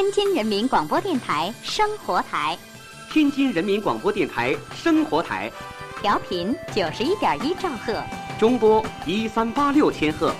天津人民广播电台生活台，天津人民广播电台生活台，调频九十一点一兆赫，中波一三八六千赫。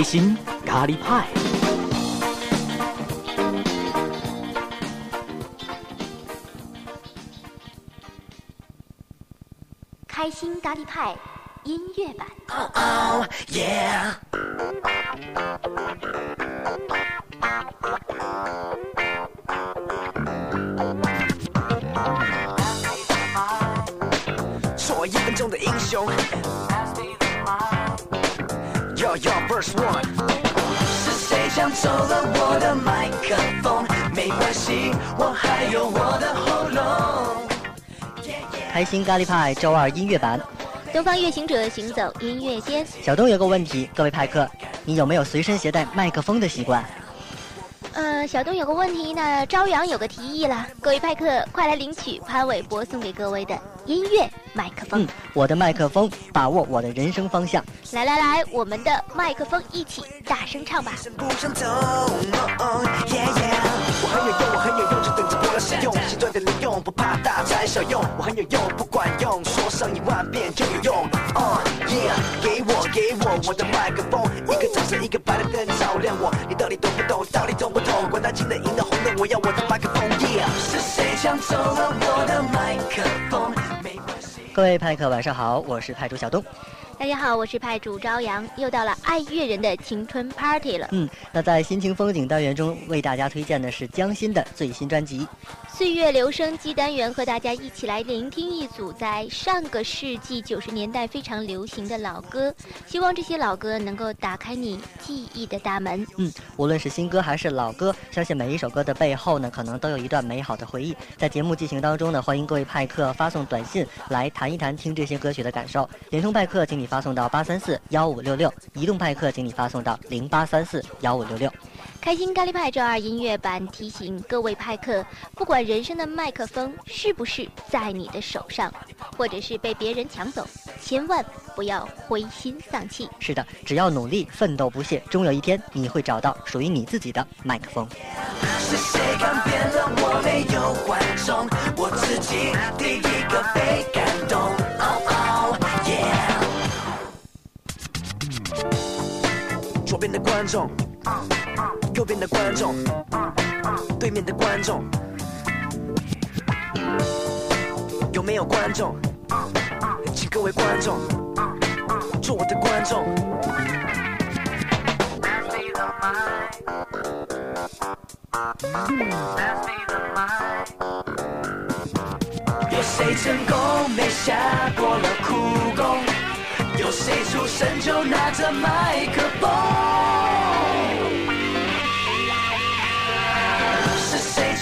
开心咖喱派。开心咖喱派音乐版。Oh yeah，Verse one，是谁抢走了我的麦克风？没关系，我还有我的喉咙。开心咖喱派周二音乐版，东方乐行者行走音乐间。小东有个问题，各位派客，你有没有随身携带麦克风的习惯？呃，小东有个问题呢，朝阳有个提议了，各位派客快来领取潘玮柏送给各位的音乐麦克风。嗯，我的麦克风，把握我的人生方向。来来来，我们的麦克风一起大声唱吧。，Oh 我很有用，我很有用，就等着我来使用，心专的利用，不怕大材小用，我很有用，不管用，说上一万遍就有用。Oh yeah，给我给我我的麦克风，一个掌声，一个白的灯照亮我，你到底懂不懂？到底懂不懂？管他金的银的红的，我要我的麦克风。Yeah，是谁抢走了我的麦克。各位派客晚上好，我是派主小东。大家好，我是派主朝阳，又到了爱乐人的青春 party 了。嗯，那在心情风景单元中为大家推荐的是江心的最新专辑。岁月留声机单元和大家一起来聆听一组在上个世纪九十年代非常流行的老歌，希望这些老歌能够打开你记忆的大门。嗯，无论是新歌还是老歌，相信每一首歌的背后呢，可能都有一段美好的回忆。在节目进行当中呢，欢迎各位派客发送短信来谈一谈听这些歌曲的感受。联通派客，请你发送到八三四幺五六六；移动派克，请你发送到零八三四幺五六六。开心咖喱派周二音乐版提醒各位派克，不管人生的麦克风是不是在你的手上，或者是被别人抢走，千万不要灰心丧气。是的，只要努力奋斗不懈，终有一天你会找到属于你自己的麦克风。是谁改变了我？没有观众，我自己第一个被感动。Oh oh 边的观众，右边的观众，对面的观众，有没有观众？请各位观众做我的观众。有谁成功没下过了苦功？有谁出生就拿着麦克风？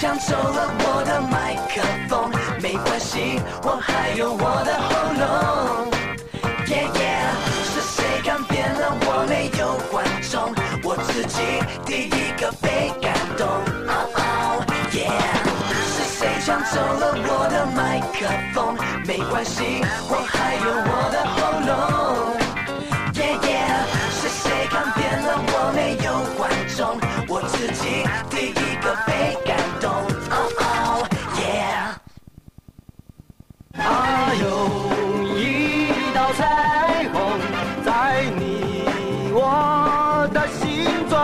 抢走了我的麦克风？没关系，我还有我的喉咙。Yeah yeah，是谁改变了我？没有观众，我自己第一个被感动。Oh oh yeah，是谁抢走了我的麦克风？没关系，我还有我的喉咙。第一个被感动。Oh oh yeah。它有一道彩虹在你我的心中，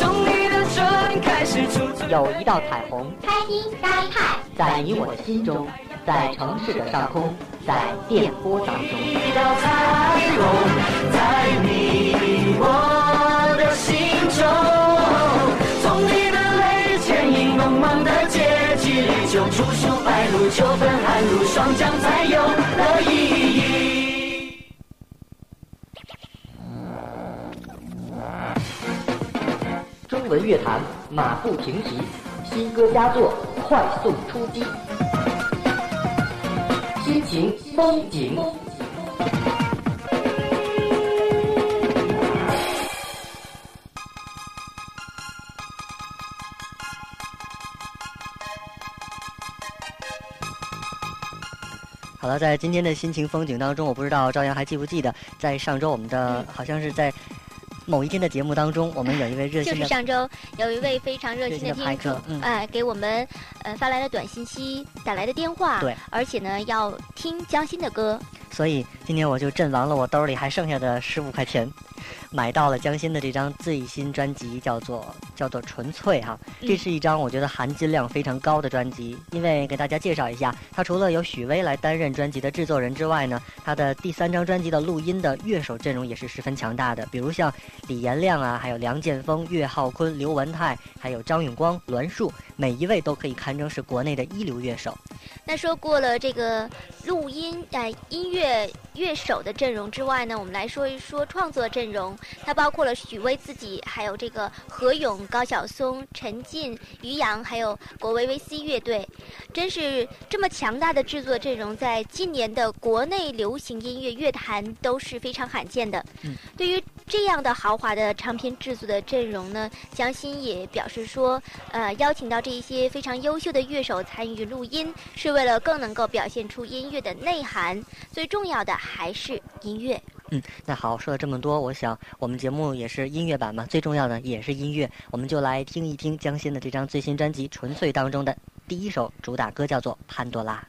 从你的唇开始出有一道彩虹开心咖喱派，在你我的心中。在城市的上空，在电波当中。一道彩虹在你我的心中，茫茫的阶级里，就处处白露，秋分寒露，霜降才有了意义。中文乐坛马不停蹄，新歌佳作快速出击，心情风景。了，在今天的心情风景当中，我不知道朝阳还记不记得，在上周我们的好像是在某一天的节目当中，我们有一位热心就是上周有一位非常热心的听众哎、给我们呃发来了短信息，打来的电话，对，而且呢要听江心的歌，所以今天我就阵亡了我兜里还剩下的十五块钱，买到了江心的这张最新专辑，叫做叫做《纯粹》哈。嗯这是一张我觉得含金量非常高的专辑，因为给大家介绍一下，它除了由许巍来担任专辑的制作人之外呢，它的第三张专辑的录音的乐手阵容也是十分强大的，比如像李延亮啊，还有梁建峰、岳浩坤、刘文泰，还有张永光、栾树，每一位都可以堪称是国内的一流乐手。那说过了这个录音哎、音乐乐手的阵容之外呢，我们来说一说创作阵容。它包括了许巍自己，还有这个何勇、高晓松、陈进、于洋，还有国维 VC 乐队。真是这么强大的制作阵容，在今年的国内流行音乐乐坛都是非常罕见的。嗯对于这样的豪华的唱片制作的阵容呢，江心也表示说，呃，邀请到这一些非常优秀的乐手参与录音，是为了更能够表现出音乐的内涵。最重要的还是音乐。嗯，那好，说了这么多，我想我们节目也是音乐版嘛，最重要的也是音乐，我们就来听一听江心的这张最新专辑《纯粹》当中的第一首主打歌，叫做《潘多拉》。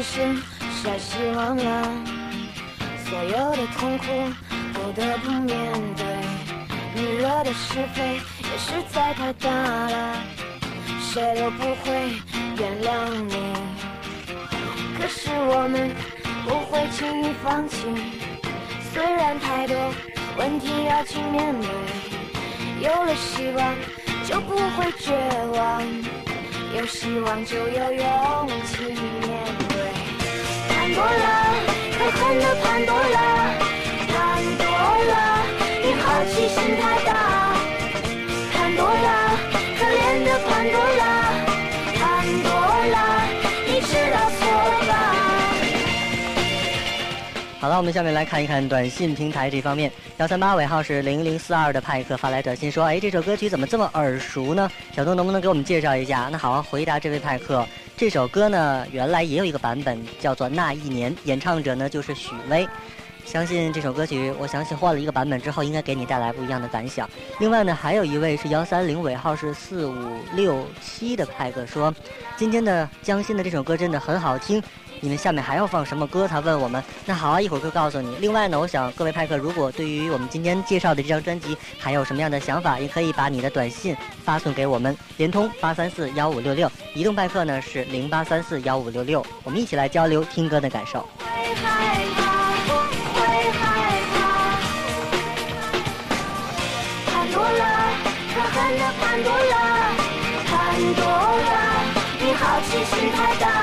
只是太失望了，所有的痛苦不得不面对。你惹的是非也实在太大了，谁都不会原谅你。可是我们不会轻易放弃，虽然太多问题要去面对，有了希望就不会绝望，有希望就有勇气。多拉，可恨的潘多拉，潘多拉，你好奇心太大。好了，我们下面来看一看短信平台这方面。幺三八尾号是零零四二的派克发来短信说：“哎，这首歌曲怎么这么耳熟呢？小东能不能给我们介绍一下？”那好，回答这位派克，这首歌呢原来也有一个版本叫做《那一年》，演唱者呢就是许巍。相信这首歌曲，我相信换了一个版本之后，应该给你带来不一样的感想。另外呢，还有一位是幺三零尾号是四五六七的派克说，今天的江心的这首歌真的很好听。你们下面还要放什么歌？他问我们。那好啊，一会儿会告诉你。另外呢，我想各位派克，如果对于我们今天介绍的这张专辑还有什么样的想法，也可以把你的短信发送给我们，联通八三四幺五六六，移动派克呢是零八三四幺五六六，我们一起来交流听歌的感受。潘多拉，潘多拉，你好奇心太大，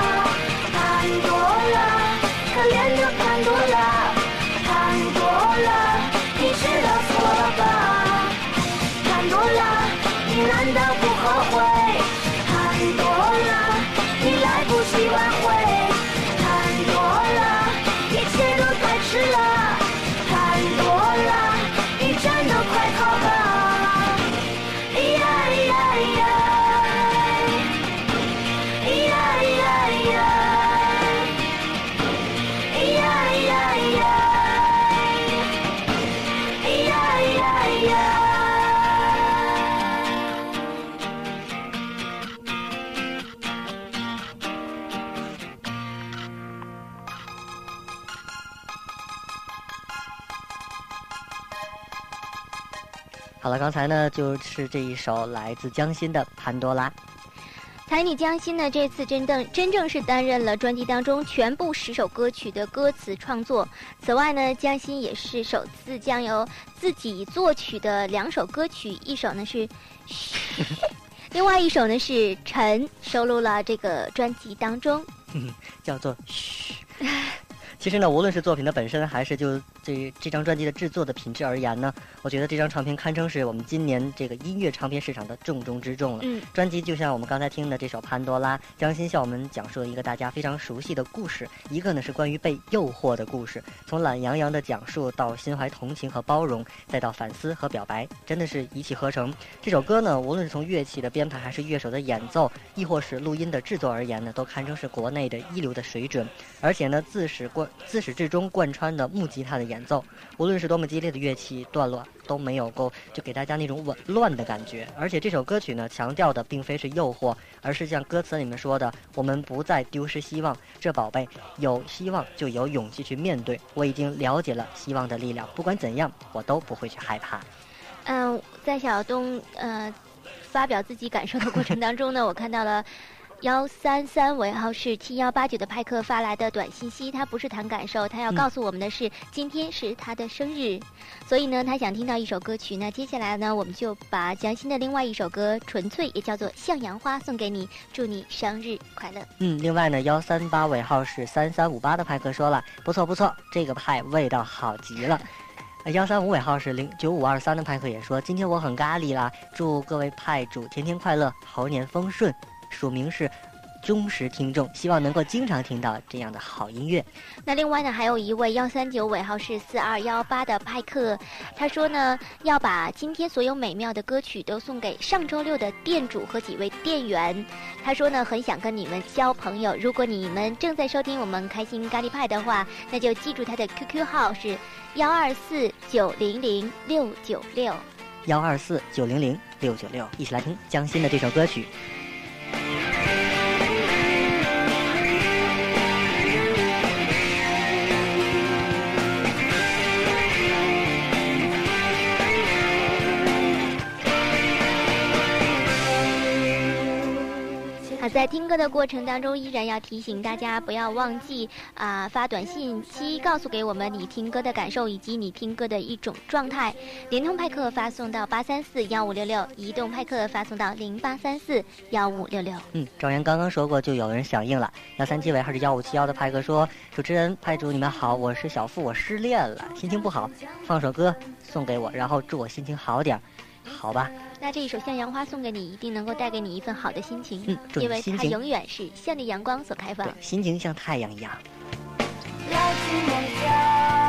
刚才呢就是这一首来自江心的《潘多拉》。才女江心呢，这次真正真正是担任了专辑当中全部十首歌曲的歌词创作。此外呢，江心也是首次将由自己作曲的两首歌曲，一首呢是嘘，另外一首呢是陈，收录了这个专辑当中。叫做嘘。其实呢，无论是作品的本身，还是就这这张专辑的制作的品质而言呢，我觉得这张唱片堪称是我们今年这个音乐唱片市场的重中之重了。嗯，专辑就像我们刚才听的这首《潘多拉》，江心向我们讲述了一个大家非常熟悉的故事，一个呢是关于被诱惑的故事，从懒洋洋的讲述到心怀同情和包容，再到反思和表白，真的是一气呵成。这首歌呢，无论是从乐器的编排，还是乐手的演奏，亦或是录音的制作而言呢，都堪称是国内的一流的水准。而且呢，自始自始至终贯穿的木吉他的演奏，无论是多么激烈的乐器段落，都没有够就给大家那种紊乱的感觉。而且这首歌曲呢，强调的并非是诱惑，而是像歌词里面说的，我们不再丢失希望。这宝贝，有希望就有勇气去面对。我已经了解了希望的力量，不管怎样，我都不会去害怕。嗯，在小东呃发表自己感受的过程当中呢，我看到了。幺三三尾号是七幺八九的派克发来的短信息，他不是谈感受，他要告诉我们的是、今天是他的生日，所以呢，他想听到一首歌曲。那接下来呢，我们就把蒋欣的另外一首歌《纯粹》也叫做《向阳花》送给你，祝你生日快乐。嗯，另外呢，幺三八尾号是三三五八的派克说了，不错不错，这个派味道好极了。幺三五尾号是零九五二三的派克也说，今天我很咖喱啦，祝各位派主天天快乐，猴年丰顺。署名是忠实听众，希望能够经常听到这样的好音乐。那另外呢，还有一位幺三九尾号是四二幺八的派克，他说呢，要把今天所有美妙的歌曲都送给上周六的店主和几位店员。他说呢，很想跟你们交朋友。如果你们正在收听我们开心咖喱派的话，那就记住他的 QQ 号是幺二四九零零六九六。幺二四九零零六九六，一起来听江心的这首歌曲。在听歌的过程当中，依然要提醒大家不要忘记啊、发短信息告诉给我们你听歌的感受以及你听歌的一种状态。联通派克发送到八三四幺五六六，移动派克发送到零八三四幺五六六。嗯，赵岩刚刚说过，就有人响应了。幺三七尾还是幺五七幺的派哥说：“主持人派主你们好，我是小付，我失恋了，心情不好，放首歌送给我，然后祝我心情好点儿，好吧？那这一首《向阳花》送给你，一定能够带给你一份好的心情，因为它永远是向着阳光所开放。，心情像太阳一样。来自梦想，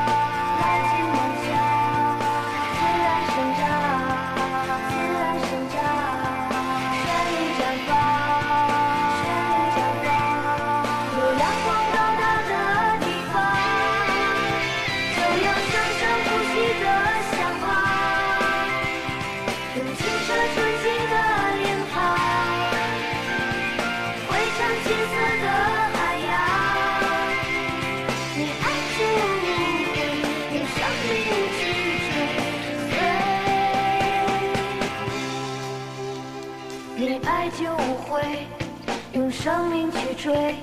追，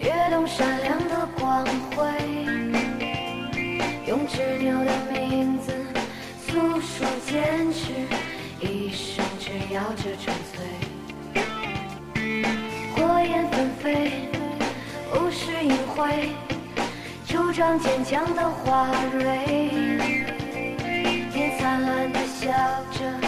跃动闪亮的光辉。用执拗的名字诉说坚持，一生只要这纯粹。火焰纷飞，物是隐晦，主张坚强的花蕊。也灿烂的笑着，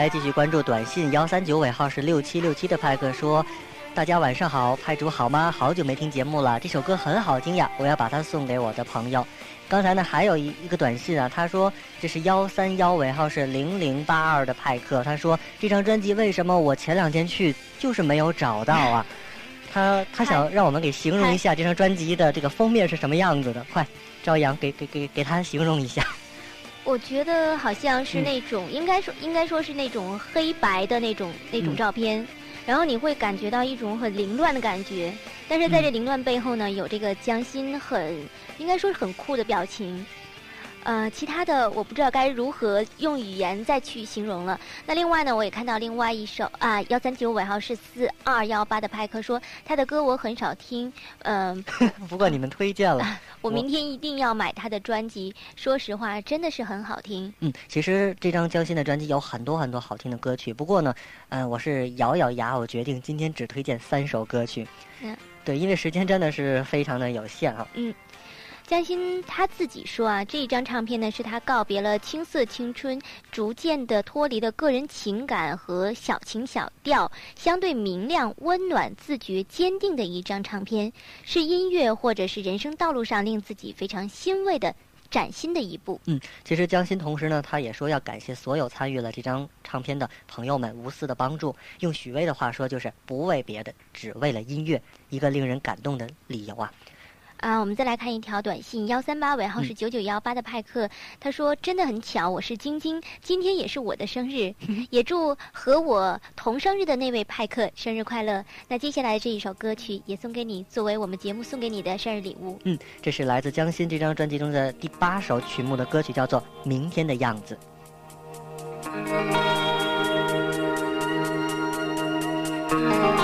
来继续关注短信幺三九尾号是六七六七的派克说。大家晚上好，派主好吗？好久没听节目了，这首歌很好听呀，我要把它送给我的朋友。刚才呢还有一一个短信啊，他说这是幺三幺尾号是零零八二的派克，他说这张专辑为什么我前两天去就是没有找到啊？他他想让我们给形容一下这张专辑的这个封面是什么样子的，快，朝阳给给给给他形容一下。我觉得好像是嗯。那种，应该说应该说是那种黑白的那种那种嗯。照片，然后你会感觉到一种很凌乱的感觉，但是在嗯。这凌乱背后呢，有这个江心很应该说是很酷的表情。呃，其他的我不知道该如何用语言再去形容了。那另外呢，我也看到另外一首啊，幺三九尾号是四二幺八的派克说他的歌我很少听，嗯、不过你们推荐了。我 我明天一定要买他的专辑。说实话，真的是很好听。嗯，其实这张交心的专辑有很多很多好听的歌曲，不过呢，嗯、我是咬咬牙，我决定今天只推荐三首歌曲。嗯，对，因为时间真的是非常的有限啊。江心他自己说啊，这一张唱片呢是他告别了青涩青春，逐渐的脱离了个人情感和小情小调，相对明亮、温暖、自觉、坚定的一张唱片，是音乐或者是人生道路上令自己非常欣慰的崭新的一步。嗯，其实江心同时呢，他也说要感谢所有参与了这张唱片的朋友们无私的帮助。用许巍的话说，就是不为别的，只为了音乐，一个令人感动的理由啊。啊，我们再来看一条短信，幺三八尾号是嗯九九幺八的派克，他说真的很巧，我是晶晶，今天也是我的生日，也祝和我同生日的那位派克生日快乐。那接下来这一首歌曲也送给你，作为我们节目送给你的生日礼物。嗯，这是来自江心这张专辑中的第八首曲目的歌曲，叫做《明天的样子》。总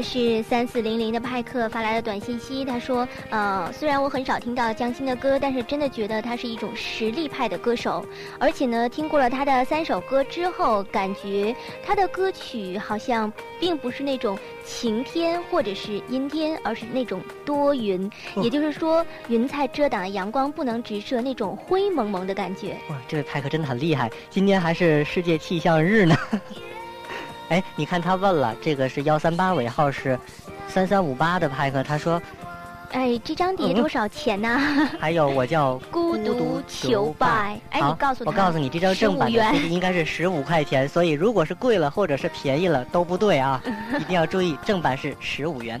号是三四零零的派克发来的短信息，他说：“呃，虽然我很少听到江心的歌，但是真的觉得他是一种实力派的歌手。而且呢，听过了他的三首歌之后，感觉他的歌曲好像并不是那种晴天或者是阴天，而是那种多云，也就是说云彩遮挡的阳光不能直射，那种灰蒙蒙的感觉。哇，这位派克真的很厉害！今天还是世界气象日呢。”哎，你看他问了，这个是幺三八尾号是三三五八的派克，他说，哎，这张碟多少钱呢？还有我叫 孤独求败，哎，你告诉我告诉你，这张正版的 CD 应该是十五块钱，所以如果是贵了或者是便宜了都不对啊，一定要注意，正版是十五元。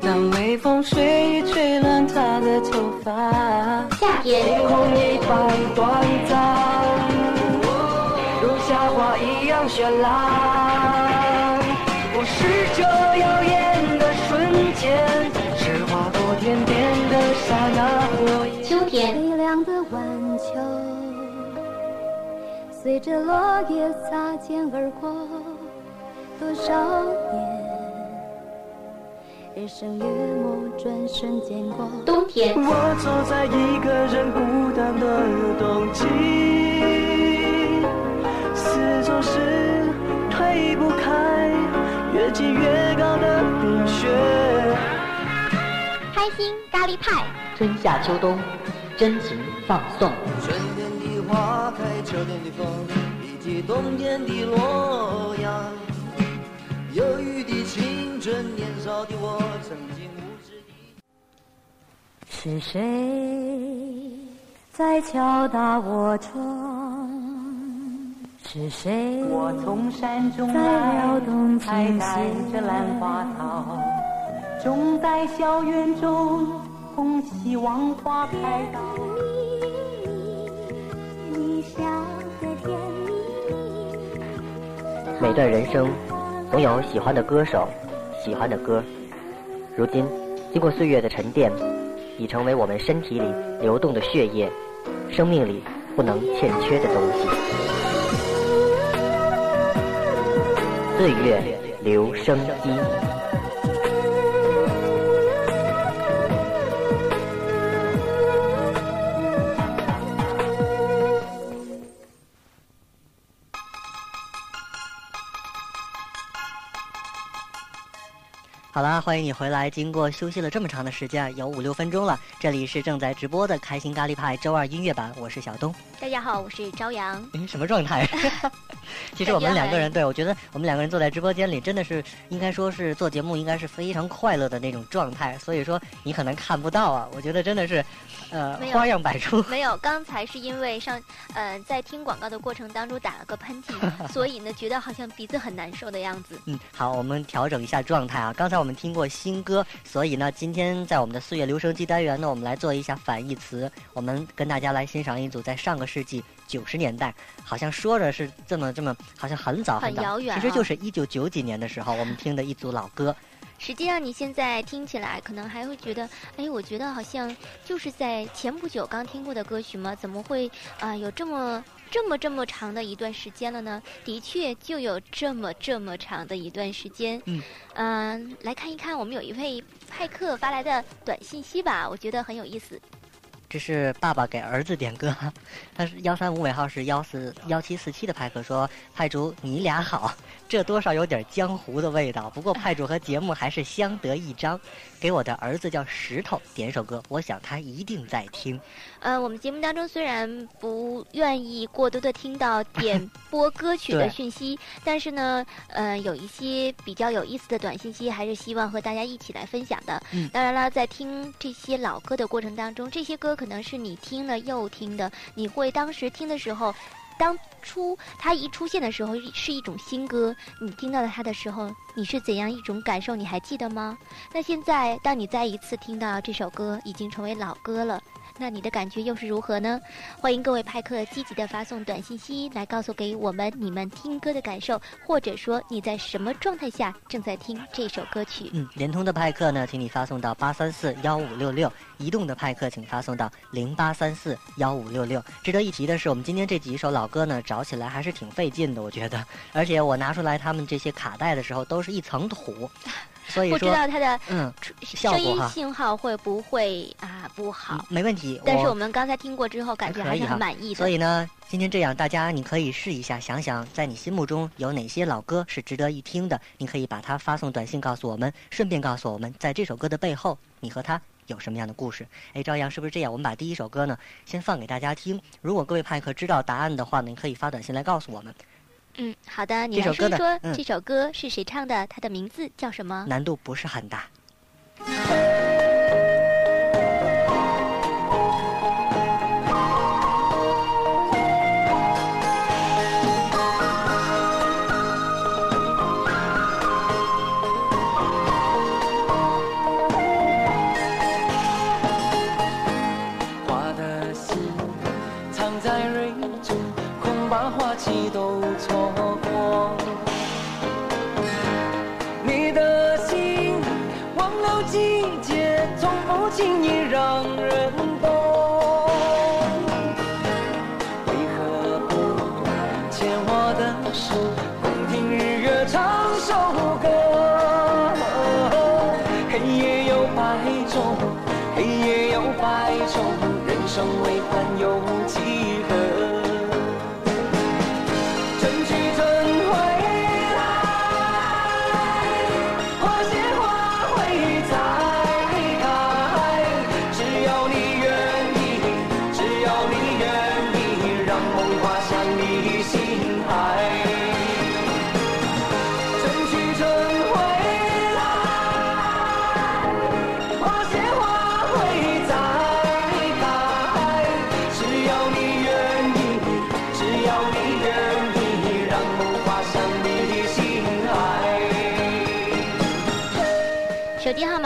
当微风吹吹乱她的头发，天空一般短暂，如夏花一样绚烂。不是这耀眼的瞬间，是划过天边的刹那。秋天，微凉的晚秋，随着落叶擦肩而过，多少年。日升月没，转瞬间过。冬天，我坐在一个人孤单的冬季，四周是推不开越积越高的冰雪。开心咖喱派，春夏秋冬，真情放送。春天的花开，秋天的风，以及冬天的洛阳。忧郁的青春，年少的我，曾经无知的。是谁在敲打我窗？是谁我从山中在撩动琴带着兰花草，种在校园中，供希望花开到。你笑得甜蜜每段人生。总有喜欢的歌手，喜欢的歌。如今，经过岁月的沉淀，已成为我们身体里流动的血液，生命里不能欠缺的东西。岁月留声机。好啦，欢迎你回来。经过休息了这么长的时间，有五六分钟了。这里是正在直播的开心咖喱派周二音乐版，我是小东。大家好，我是朝阳。哎，什么状态？其实我们两个人，对我觉得我们两个人坐在直播间里，真的是应该说是做节目，应该是非常快乐的那种状态。所以说你可能看不到啊，我觉得真的是，呃，花样百出。没有，刚才是因为上，呃，在听广告的过程当中打了个喷嚏，所以呢，觉得好像鼻子很难受的样子。嗯，好，我们调整一下状态啊。刚才我们听过新歌，所以呢，今天在我们的岁月留声机单元呢，我们来做一下反义词。我们跟大家来欣赏一组在上个世纪九十年代，好像说着是这么这么，好像很早很早，其实就是一九九几年的时候，我们听的一组老歌。实际上，你现在听起来可能还会觉得，哎，我觉得好像就是在前不久刚听过的歌曲吗？怎么会啊有这么这么这么长的一段时间了呢？的确，就有这么这么长的一段时间。嗯，嗯，来看一看我们有一位派克发来的短信息吧，我觉得很有意思。这是爸爸给儿子点歌，他是幺三五尾号是幺四幺七四七的派克说：“派主你俩好。”这多少有点江湖的味道，不过派主和节目还是相得益彰。给我的儿子叫石头点首歌，我想他一定在听。呃，我们节目当中虽然不愿意过多的听到点播歌曲的讯息，但是呢，呃，有一些比较有意思的短信息，还是希望和大家一起来分享的。嗯，当然了，在听这些老歌的过程当中，这些歌可能是你听了又听的，你会当时听的时候。当初它一出现的时候是一种新歌，你听到了它的时候，你是怎样一种感受？你还记得吗？那现在当你再一次听到这首歌，已经成为老歌了。那你的感觉又是如何呢？欢迎各位派客积极的发送短信息来告诉给我们你们听歌的感受，或者说你在什么状态下正在听这首歌曲。嗯，联通的派客呢，请你发送到八三四幺五六六；移动的派客请发送到零八三四幺五六六。值得一提的是，我们今天这几首老歌呢，找起来还是挺费劲的，我觉得。而且我拿出来他们这些卡带的时候，都是一层土。所以不知道它的嗯声音信号会不会啊不好？没问题。但是我们刚才听过之后，感觉还是很满意的。所以呢，今天这样，大家你可以试一下，想想在你心目中有哪些老歌是值得一听的，你可以把它发送短信告诉我们，顺便告诉我们，在这首歌的背后，你和他有什么样的故事？哎，朝阳是不是这样？我们把第一首歌呢，先放给大家听。如果各位派克知道答案的话呢，你可以发短信来告诉我们。嗯，好的，你来说一说这首歌是谁唱的？它的名字叫什么？难度不是很大。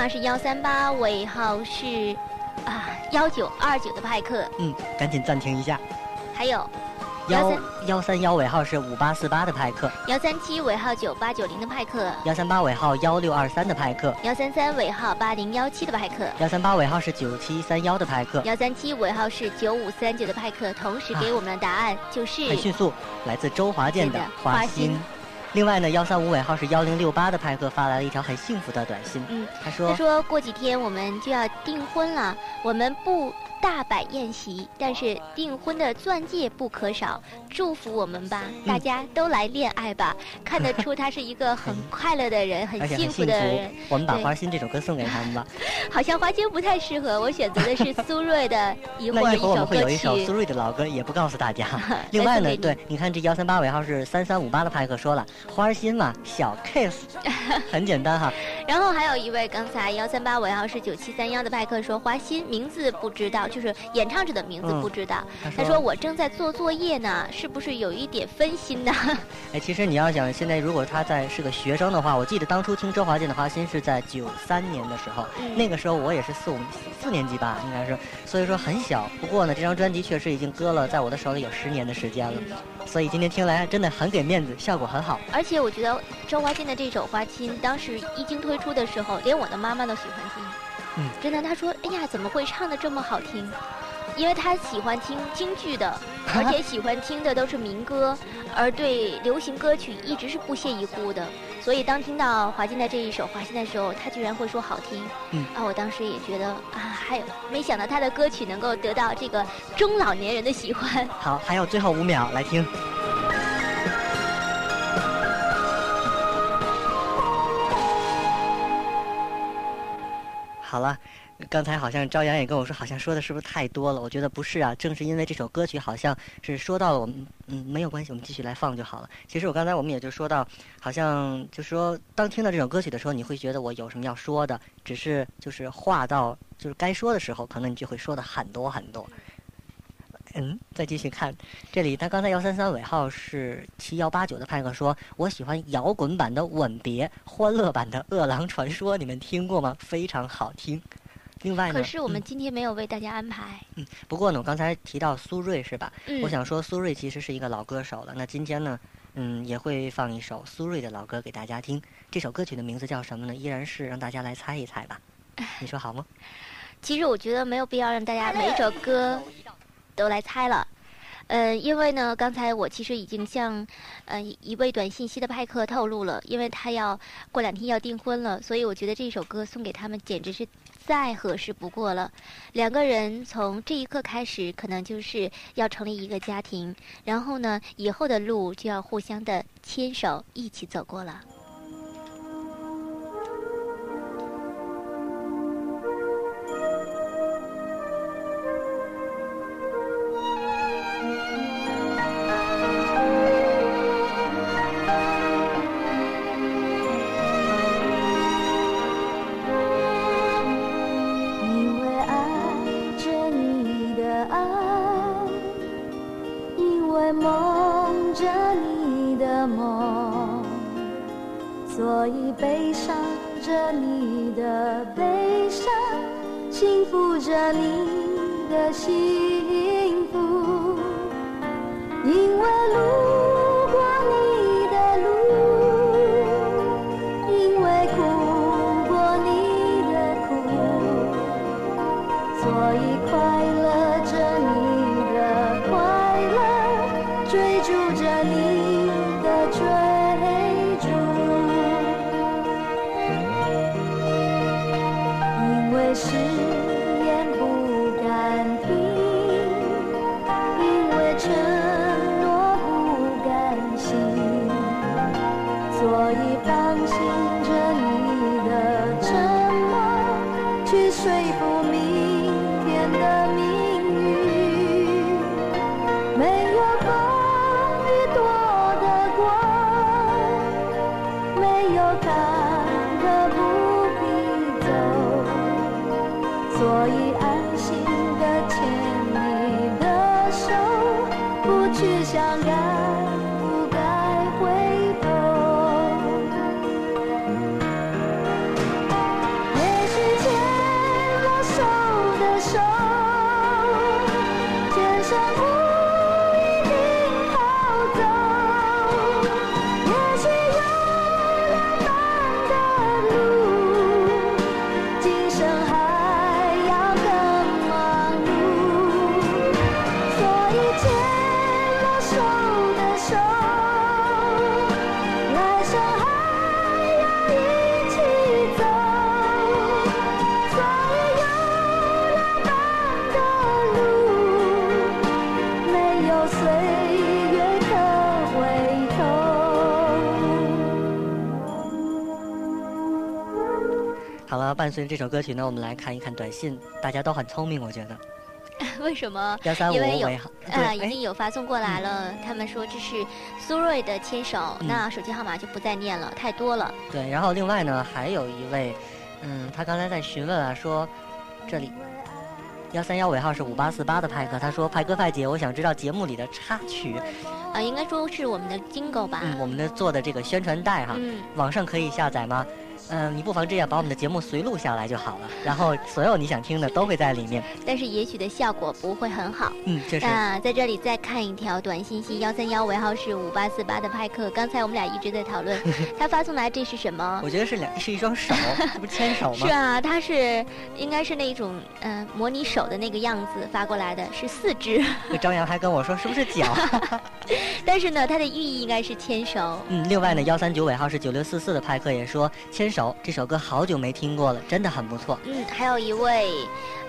是幺三八尾号是啊幺九二九的派克，嗯，赶紧暂停一下。还有幺幺三幺尾号是五八四八的派克，幺三七尾号九八九零的派克，幺三八尾号幺六二三的派克，幺三三尾号八零幺七的派克，幺三八尾号是九七三幺的派克，幺三七尾号是九五三九的派克。同时给我们的答案就是很迅速，来自周华健的花心。另外呢，幺三五尾号是幺零六八的派克发来了一条很幸福的短信。嗯，他说：“他说过几天我们就要订婚了，我们不。”大摆宴席，但是订婚的钻戒不可少，祝福我们吧，大家都来恋爱吧。看得出他是一个很快乐的人，很幸福的人。我们把《花心》这首歌送给他们吧。好像花心不太适合，我选择的是苏芮的《一 会儿一首歌曲》。那一会儿我们会有一首苏芮的老歌，也不告诉大家。另外呢，对，你看这幺三八尾号是三三五八的派克说了，花心嘛，小 case，很简单哈。然后还有一位刚才幺三八尾号是九七三幺的派克说，花心名字不知道。就是演唱者的名字不知道，他说我正在做作业呢，是不是有一点分心呢？哎，其实你要想，现在如果他在是个学生的话，我记得当初听周华健的《花心》是在九三年的时候，那个时候我也是四五四年级吧，应该是，所以说很小。不过呢，这张专辑确实已经搁了在我的手里有十年的时间了，所以今天听来真的很给面子，效果很好。而且我觉得周华健的这首《花心》当时一经推出的时候，连我的妈妈都喜欢听。嗯，真的，他说：“哎呀，怎么会唱的这么好听？因为他喜欢听京剧的，而且喜欢听的都是民歌，而对流行歌曲一直是不屑一顾的。所以当听到华健的这一首《华健》的时候，他居然会说好听。嗯，啊，我当时也觉得啊，还有没想到他的歌曲能够得到这个中老年人的喜欢。好，还有最后五秒来听。好了，刚才好像朝阳也跟我说，好像说的是不是太多了？我觉得不是啊，正是因为这首歌曲好像是说到了我们，嗯，没有关系，我们继续来放就好了。其实我刚才我们也就说到，好像就说当听到这首歌曲的时候，你会觉得我有什么要说的，只是就是话到就是该说的时候，可能你就会说的很多很多。嗯，再继续看，这里他刚才幺三三尾号是七幺八九的派克说，我喜欢摇滚版的《吻别》，欢乐版的《饿狼传说》，你们听过吗？非常好听。另外呢，可是我们嗯今天没有为大家安排。嗯，不过呢，我刚才提到苏芮是吧？嗯，我想说苏芮其实是一个老歌手了。那今天呢，嗯，也会放一首苏芮的老歌给大家听。这首歌曲的名字叫什么呢？依然是让大家来猜一猜吧。你说好吗？其实我觉得没有必要让大家每一首歌都来猜了。呃，因为呢，刚才我其实已经向呃一位短信息的派克透露了，因为他要过两天要订婚了，所以我觉得这首歌送给他们简直是再合适不过了。两个人从这一刻开始，可能就是要成立一个家庭，然后呢，以后的路就要互相的牵手一起走过了。伴随着这首歌曲呢，我们来看一看短信。大家都很聪明，我觉得。为什么？幺三五尾号，啊，对，哎，已经有发送过来了。他们说这是苏芮的牵手，嗯那手机号码就不再念了，太多了。对。然后另外呢，还有一位，嗯，他刚才在询问啊，说这里幺三幺尾号是五八四八的派克，他说派哥派姐，我想知道节目里的插曲，啊，应该说是我们的金狗吧。嗯，我们的做的这个宣传带哈，嗯网上可以下载吗？嗯，你不妨这样把我们的节目随录下来就好了，然后所有你想听的都会在里面。但是也许的效果不会很好。嗯，这是那在这里再看一条短信息，幺三幺尾号是五八四八的派克。刚才我们俩一直在讨论，他发送来这是什么？我觉得是两是一双手，这不是牵手吗 是？啊，他是应该是那种嗯、呃模拟手的那个样子发过来的，是四只，那张扬还跟我说是不是脚？但是呢，它的寓意应该是牵手。嗯，另外呢，幺三九尾号是九六四四的派克也说《牵手》这首歌好久没听过了，真的很不错。嗯，还有一位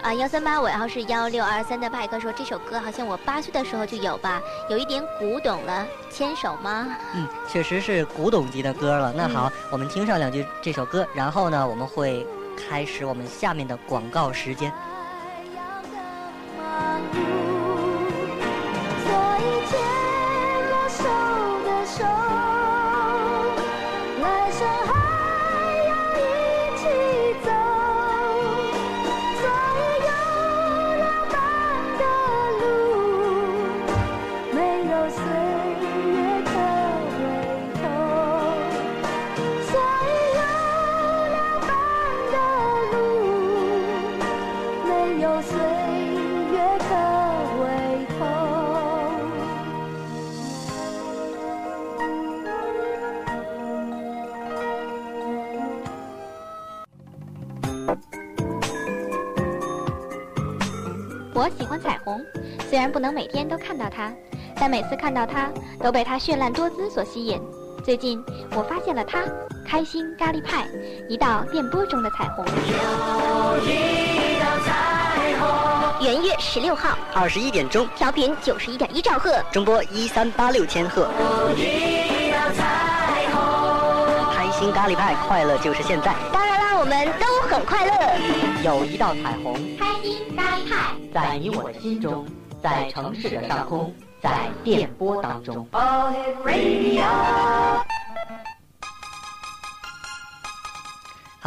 啊幺三八尾号是幺六二三的派哥说这首歌好像我八岁的时候就有吧，有一点古董了，牵手吗？嗯，确实是古董级的歌了。那好，我们听上两句这首歌，然后呢，我们会开始我们下面的广告时间。所以我喜欢彩虹，虽然不能每天都看到它，但每次看到它都被它绚烂多姿所吸引。最近我发现了它——开心咖喱派，一道电波中的彩虹。元月十六号，二十一点钟，调频九十一点一兆赫，中波一三八六千赫。开心咖喱派，快乐就是现在。当然们都很快乐。有一道彩虹，开心咖喱派，在你我的心中，在城市的上空，在电波当中。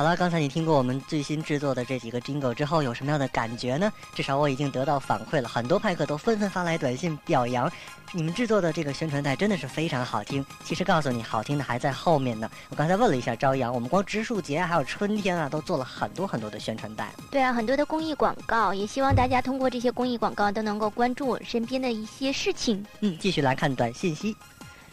好了，刚才你听过我们最新制作的这几个 jingle 之后，有什么样的感觉呢？至少我已经得到反馈了，很多派克都纷纷发来短信表扬你们制作的这个宣传带真的是非常好听。其实告诉你，好听的还在后面呢。我刚才问了一下朝阳，我们光植树节还有春天啊，都做了很多很多的宣传带。对啊，很多的公益广告，也希望大家通过这些公益广告都能够关注我身边的一些事情。嗯，继续来看短信息。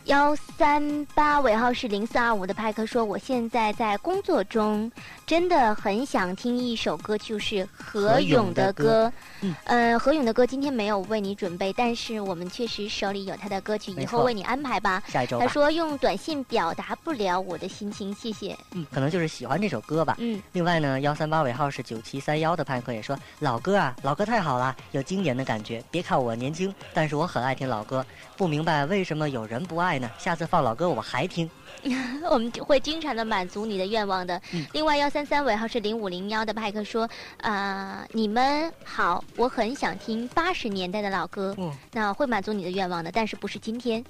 幺三八尾号是零四二五的派克说：“我现在在工作中，真的很想听一首歌，就是何勇的歌。嗯，呃，何勇的歌今天没有为你准备，但是我们确实手里有他的歌曲，以后为你安排吧。下一周他说用短信表达不了我的心情，谢谢。嗯，可能就是喜欢这首歌吧。嗯，另外呢，幺三八尾号是九七三幺的派克也说，老歌啊，老歌太好了，有经典的感觉。别看我年轻，但是我很爱听老歌，不明白为什么有人不爱呢？下次放老歌我还听。我们会经常的满足你的愿望的。嗯另外，幺三三尾号是零五零幺的派克说：“啊、你们好，我很想听八十年代的老歌，嗯那会满足你的愿望的，但是不是今天。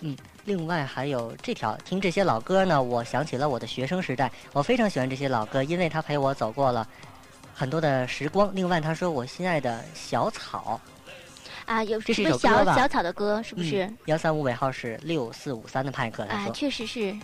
嗯另外还有这条，听这些老歌呢，我想起了我的学生时代，我非常喜欢这些老歌，因为它陪我走过了很多的时光。另外他说我心爱的小草，啊，有这是什么一首小小草的歌，是不是？幺三五尾号是六四五三的派克，他啊，确实是。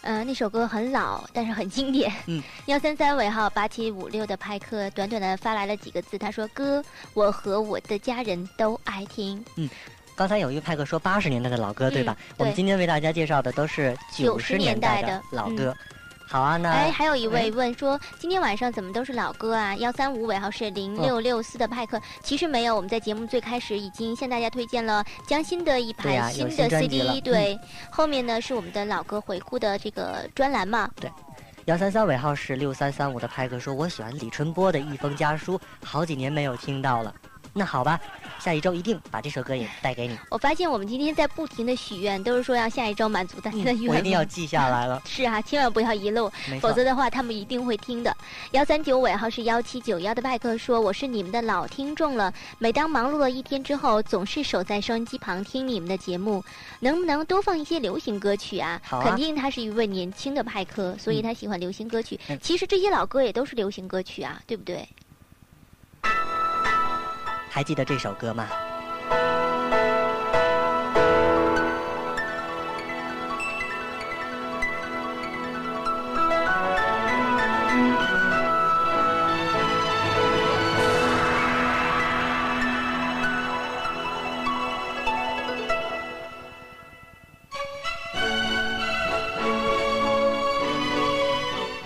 呃，那首歌很老，但是很经典。嗯，幺三三尾号八七五六的派克，短短的发来了几个字，他说：“歌，我和我的家人都爱听。嗯刚才有一位派克说八十年代的老歌，对吧？嗯我们今天为大家介绍的都是九十年代的老歌。好啊，那哎，还有一位哎问说，今天晚上怎么都是老歌啊？幺三五尾号是零六六四的派克，其实没有，我们在节目最开始已经向大家推荐了江心的一盘新的 CD，、对，后面呢是我们的老歌回顾的这个专栏嘛。对幺三三尾号是六三三五的派克说，我喜欢李春波的《一封家书》，好几年没有听到了。那好吧，下一周一定把这首歌也带给你，我发现我们今天在不停的许愿，都是说要下一周满足大家的愿望。我一定要记下来了。是啊，千万不要遗漏，否则，的话他们一定会听的。幺三九尾号是幺七九幺的麦克说：“我是你们的老听众了，每当忙碌了一天之后，总是守在收音机旁听你们的节目，能不能多放一些流行歌曲啊？好啊肯定他是一位年轻的派克，所以他喜欢流行歌曲。嗯其实这些老歌也都是流行歌曲啊，对不对？还记得这首歌吗？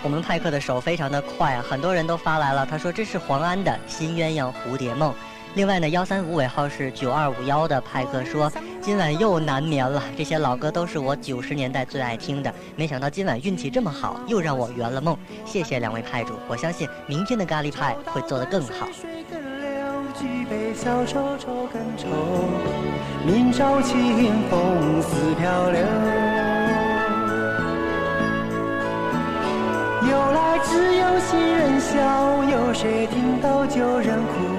我们派克的手非常的快啊，很多人都发来了。他说这是黄安的《新鸳鸯蝴蝶梦》。另外呢，幺三五尾号是九二五幺的派克说，今晚又难眠了。这些老歌都是我九十年代最爱听的，没想到今晚运气这么好，又让我圆了梦。谢谢两位派主，我相信明天的咖喱派会做得更好。水更流，举杯消愁愁更愁，明朝清风似漂流。由来只有新人笑，有谁听到旧人哭？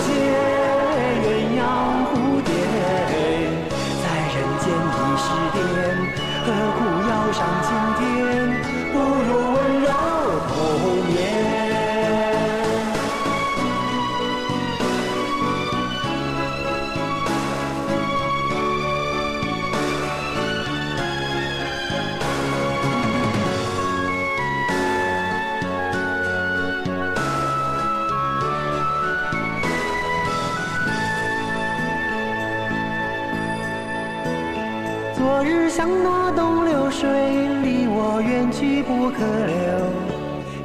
河流。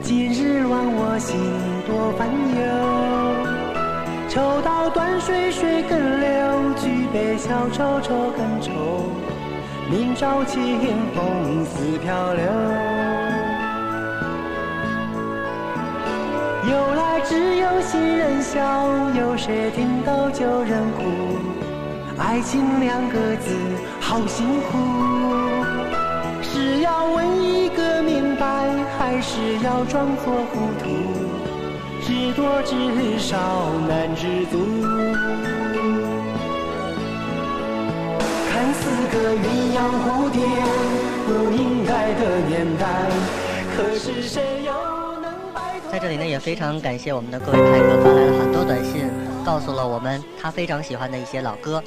今日望我心多烦忧。抽刀断水水更流，举杯消愁愁更愁。明朝清风似飘流。由来只有新人笑，有谁听到旧人哭？爱情两个字好辛苦，还是要装作糊涂？知多知少难知足。看似个鸳鸯蝴蝶，不应该的年代，可是谁又能摆脱？在这里呢，也非常感谢我们的各位派客发来了很多短信，告诉了我们他非常喜欢的一些老歌。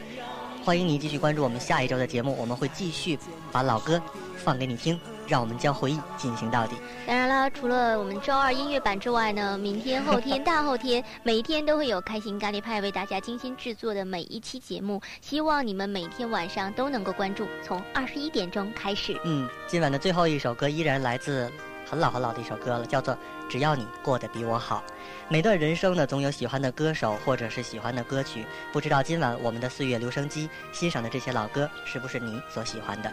欢迎你继续关注我们下一周的节目，我们会继续把老歌放给你听，让我们将回忆进行到底。当然了，除了我们周二音乐版之外呢，明天、后天、大后天，每一天都会有开心咖喱派为大家精心制作的每一期节目。希望你们每天晚上都能够关注，从二十一点钟开始。嗯，今晚的最后一首歌依然来自很老很老的一首歌了，叫做《只要你过得比我好》。每段人生呢，总有喜欢的歌手或者是喜欢的歌曲。不知道今晚我们的岁月留声机欣赏的这些老歌，是不是你所喜欢的？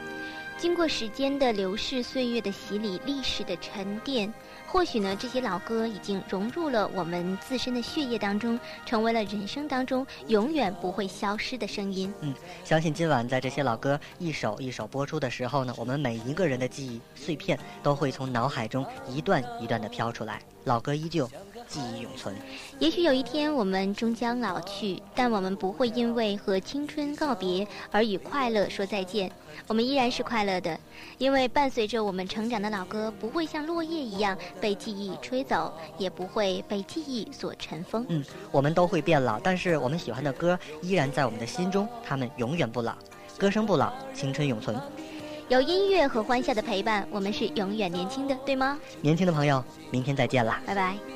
经过时间的流逝、岁月的洗礼、历史的沉淀，或许呢，这些老歌已经融入了我们自身的血液当中，成为了人生当中永远不会消失的声音。嗯，相信今晚在这些老歌一首一首播出的时候呢，我们每一个人的记忆碎片都会从脑海中一段一段的飘出来，老歌依旧。记忆永存。也许有一天我们终将老去，但我们不会因为和青春告别而与快乐说再见。我们依然是快乐的，因为伴随着我们成长的老歌不会像落叶一样被记忆吹走，也不会被记忆所尘封。嗯，我们都会变老，但是我们喜欢的歌依然在我们的心中，他们永远不老。歌声不老，青春永存。有音乐和欢笑的陪伴，我们是永远年轻的，对吗？年轻的朋友，明天再见啦，拜拜。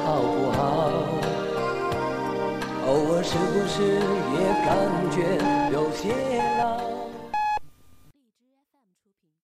偶尔是不是也感觉有些老？